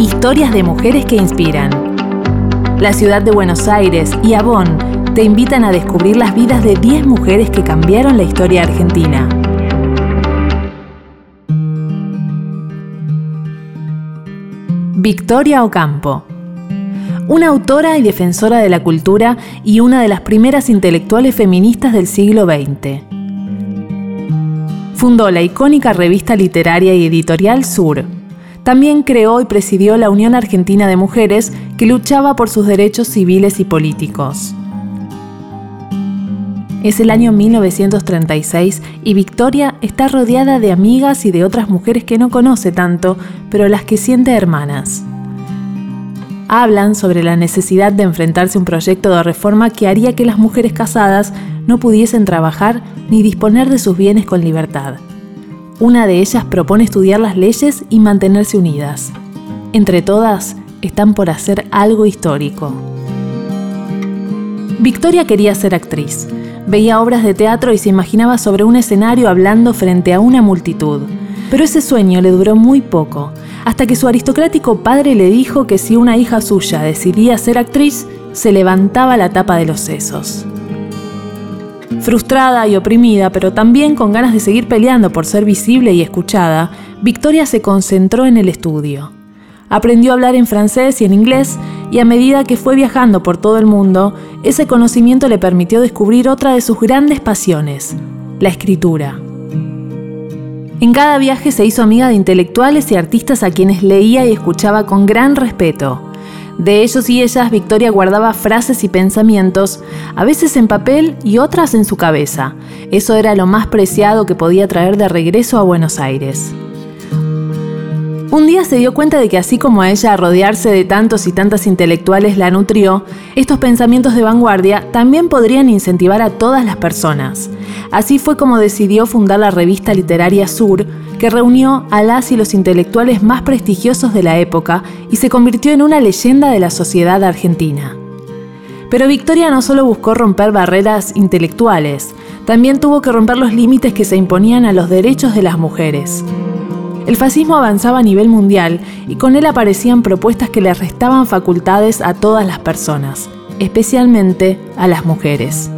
Historias de mujeres que inspiran. La ciudad de Buenos Aires y Avon te invitan a descubrir las vidas de 10 mujeres que cambiaron la historia argentina. Victoria Ocampo. Una autora y defensora de la cultura y una de las primeras intelectuales feministas del siglo XX. Fundó la icónica revista literaria y editorial Sur. También creó y presidió la Unión Argentina de Mujeres, que luchaba por sus derechos civiles y políticos. Es el año 1936 y Victoria está rodeada de amigas y de otras mujeres que no conoce tanto, pero las que siente hermanas. Hablan sobre la necesidad de enfrentarse a un proyecto de reforma que haría que las mujeres casadas no pudiesen trabajar ni disponer de sus bienes con libertad. Una de ellas propone estudiar las leyes y mantenerse unidas. Entre todas, están por hacer algo histórico. Victoria quería ser actriz Veía obras de teatro y se imaginaba sobre un escenario hablando frente a una multitud. Pero ese sueño le duró muy poco, hasta que su aristocrático padre le dijo que si una hija suya decidía ser actriz, se levantaba la tapa de los sesos. Frustrada y oprimida, pero también con ganas de seguir peleando por ser visible y escuchada, Victoria se concentró en el estudio. Aprendió a hablar en francés y en inglés y a medida que fue viajando por todo el mundo, ese conocimiento le permitió descubrir otra de sus grandes pasiones, la escritura. En cada viaje se hizo amiga de intelectuales y artistas a quienes leía y escuchaba con gran respeto. De ellos y ellas, Victoria guardaba frases y pensamientos, a veces en papel y otras en su cabeza. Eso era lo más preciado que podía traer de regreso a Buenos Aires. Un día se dio cuenta de que así como a ella rodearse de tantos y tantas intelectuales la nutrió, estos pensamientos de vanguardia también podrían incentivar a todas las personas. Así fue como decidió fundar la revista literaria Sur, que reunió a las y los intelectuales más prestigiosos de la época y se convirtió en una leyenda de la sociedad argentina. Pero Victoria no solo buscó romper barreras intelectuales, también tuvo que romper los límites que se imponían a los derechos de las mujeres. El fascismo avanzaba a nivel mundial y con él aparecían propuestas que le restaban facultades a todas las personas, especialmente a las mujeres.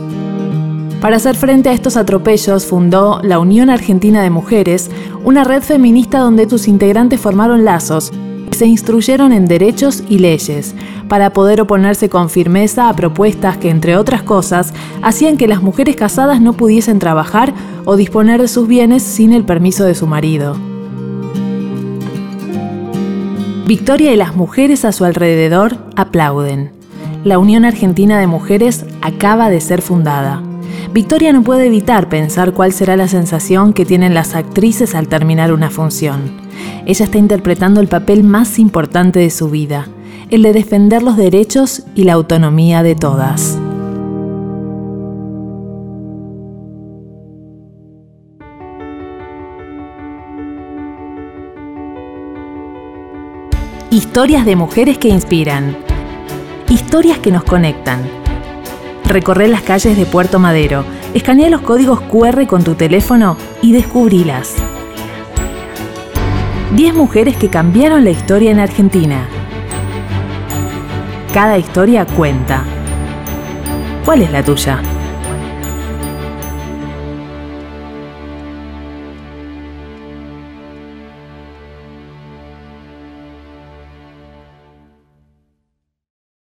Para hacer frente a estos atropellos fundó la Unión Argentina de Mujeres, una red feminista donde sus integrantes formaron lazos y se instruyeron en derechos y leyes, para poder oponerse con firmeza a propuestas que, entre otras cosas, hacían que las mujeres casadas no pudiesen trabajar o disponer de sus bienes sin el permiso de su marido. Victoria y las mujeres a su alrededor aplauden. La Unión Argentina de Mujeres acaba de ser fundada. Victoria no puede evitar pensar cuál será la sensación que tienen las actrices al terminar una función. Ella está interpretando el papel más importante de su vida, el de defender los derechos y la autonomía de todas. Historias de mujeres que inspiran. Historias que nos conectan. Recorre las calles de Puerto Madero, escanea los códigos QR con tu teléfono y descubrilas. 10 mujeres que cambiaron la historia en Argentina. Cada historia cuenta. ¿Cuál es la tuya?